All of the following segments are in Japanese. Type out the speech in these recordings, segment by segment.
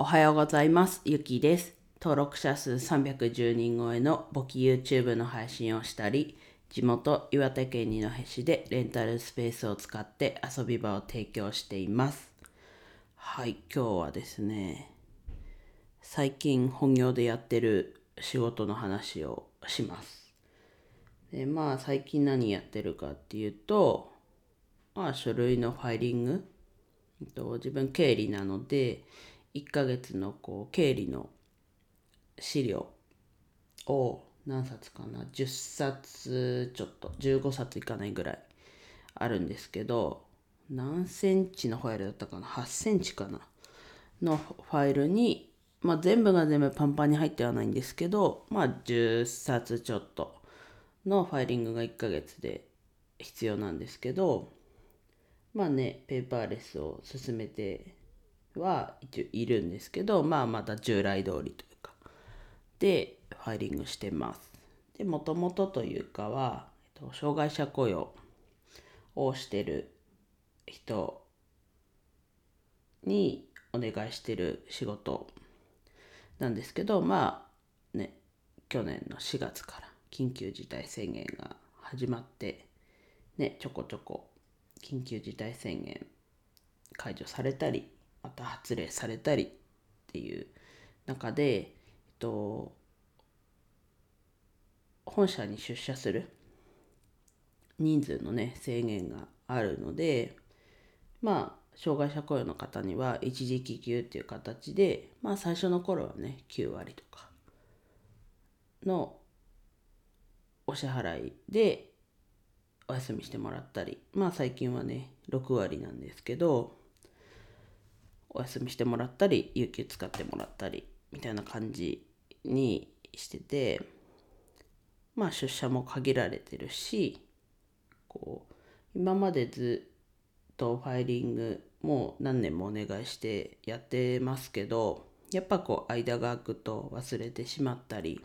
おはようございます。ゆきです。登録者数310人超えの簿記 YouTube の配信をしたり、地元岩手県二戸市でレンタルスペースを使って遊び場を提供しています。はい、今日はですね、最近本業でやってる仕事の話をします。でまあ最近何やってるかっていうと、まあ書類のファイリング、自分経理なので、1ヶ月のこう経理の資料を何冊かな？10冊ちょっと。15冊いかないぐらいあるんですけど何センチのファイルだったかな？8センチかな？のファイルに、まあ、全部が全部パンパンに入ってはないんですけどまあ10冊ちょっとのファイリングが1ヶ月で必要なんですけどまあねペーパーレスを進めては一応いるんですけどまあまた従来通りというか。でファイリングしてます。でもともとというかは、えっと、障害者雇用をしてる人にお願いしてる仕事なんですけどまあね去年の4月から緊急事態宣言が始まってねちょこちょこ緊急事態宣言解除されたりまた発令されたりっていう中で、えっと、本社に出社する人数のね制限があるのでまあ障害者雇用の方には一時帰給っていう形でまあ最初の頃はね9割とかのお支払いでお休みしてもらったりまあ最近はね6割なんですけどお休みしてもらったり有給使ってもらったりみたいな感じにしててまあ出社も限られてるしこう今までずっとファイリングもう何年もお願いしてやってますけどやっぱこう間が空くと忘れてしまったり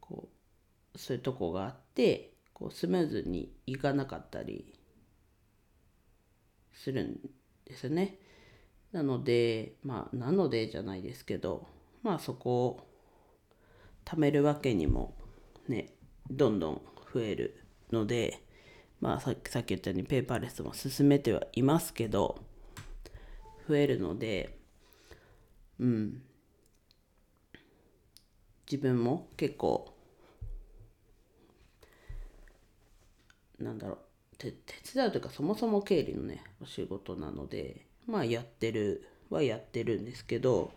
こうそういうとこがあってこうスムーズにいかなかったりするんですよね。なので、まあ、なのでじゃないですけど、まあそこを貯めるわけにもね、どんどん増えるので、まあさっきさっき言ったようにペーパーレスも進めてはいますけど、増えるので、うん。自分も結構、なんだろう、手手伝うというかそもそも経理のね、お仕事なので、まあやってるはやってるんですけど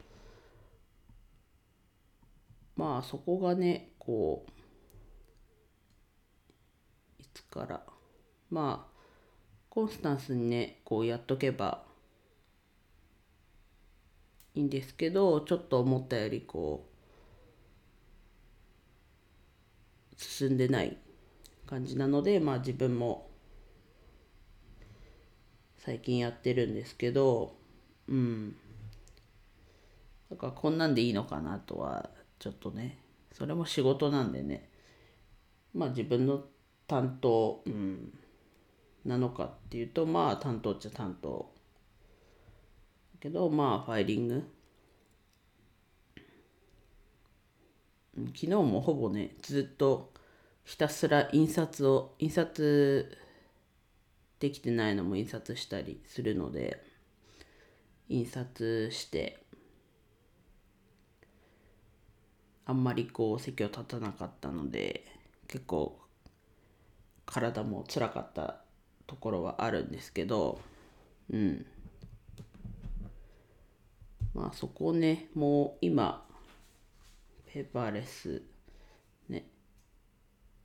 まあそこがねこういつからまあコンスタンスにねこうやっとけばいいんですけどちょっと思ったよりこう進んでない感じなのでまあ自分も最近やってるんですけどうん。だからこんなんでいいのかなとはちょっとねそれも仕事なんでね。まあ自分の担当、うん、なのかっていうとまあ担当っちゃ担当。だけどまあファイリング。昨日もほぼねずっとひたすら印刷を印刷できてないのも印刷したりするので印刷してあんまりこう席を立たなかったので結構体も辛かったところはあるんですけどうん。まあそこをねもう今ペーパーレスね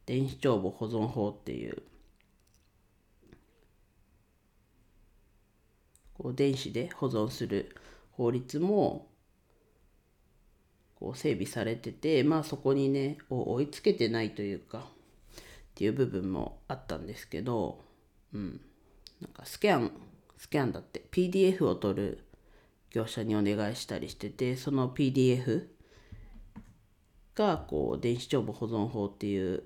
電子帳簿保存法っていうこう電子で保存する法律もこう整備されててまあそこにね追いつけてないというかっていう部分もあったんですけどうん。なんかスキャンスキャンだって PDF を取る業者にお願いしたりしててその PDF がこう電子帳簿保存法っていう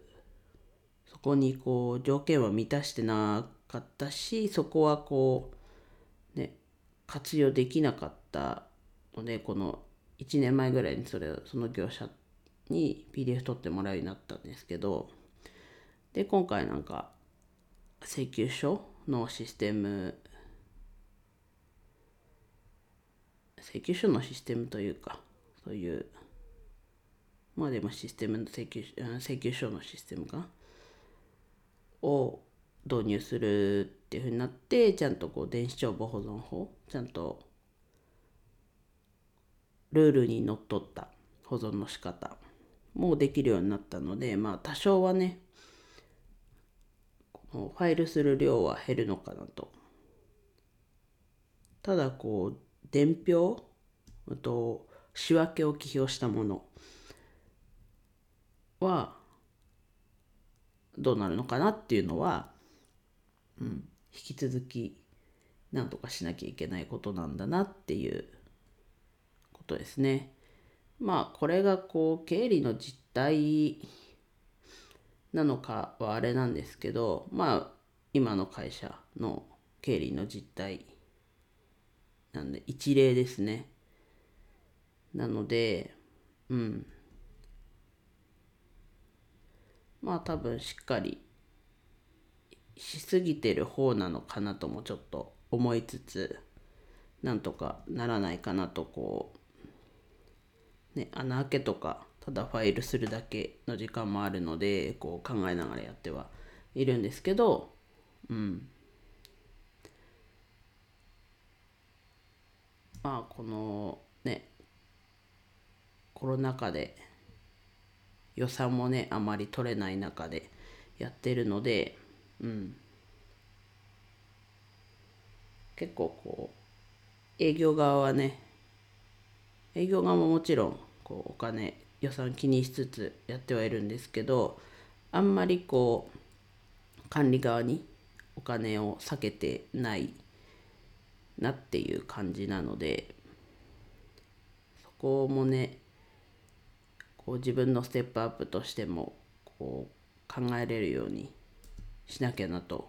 そこにこう条件は満たしてなかったしそこはこう活用できなかったのでこの1年前ぐらいにそれをその業者に PDF 取ってもらうようになったんですけどで今回なんか請求書のシステム請求書のシステムというかそういうまあでもシステムの請求請求書のシステムかを導入するっていうふうになってちゃんとこう電子帳簿保存法ちゃんとルールにのっとった保存の仕方もできるようになったのでまあ多少はねファイルする量は減るのかなと。ただこう伝票と仕分けを記表したものはどうなるのかなっていうのは、うん、引き続き何とかしなきゃいけないことなんだなっていうことですね。まあこれがこう経理の実態なのかはあれなんですけどまあ今の会社の経理の実態なんで一例ですね。なのでうんまあ多分しっかりしすぎてる方なのかなともちょっと思いつつなんとかならないかなとこうね穴開けとかただファイルするだけの時間もあるのでこう考えながらやってはいるんですけどうん。まあこのねコロナ禍で予算もねあまり取れない中でやってるのでうん。結構こう営業側はね営業側ももちろんこうお金予算気にしつつやってはいるんですけどあんまりこう管理側にお金を避けてないなっていう感じなのでそこもねこう自分のステップアップとしてもこう考えれるようにしなきゃなと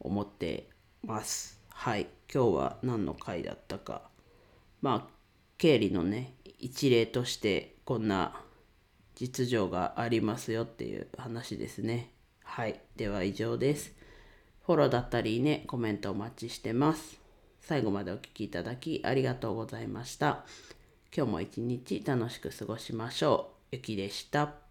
思ってます。はい。今日は何の回だったか。まあ、経理のね、一例としてこんな実情がありますよっていう話ですね。はい。では以上です。フォローだったりね、コメントお待ちしてます。最後までお聴きいただきありがとうございました。今日も一日楽しく過ごしましょう。ゆきでした。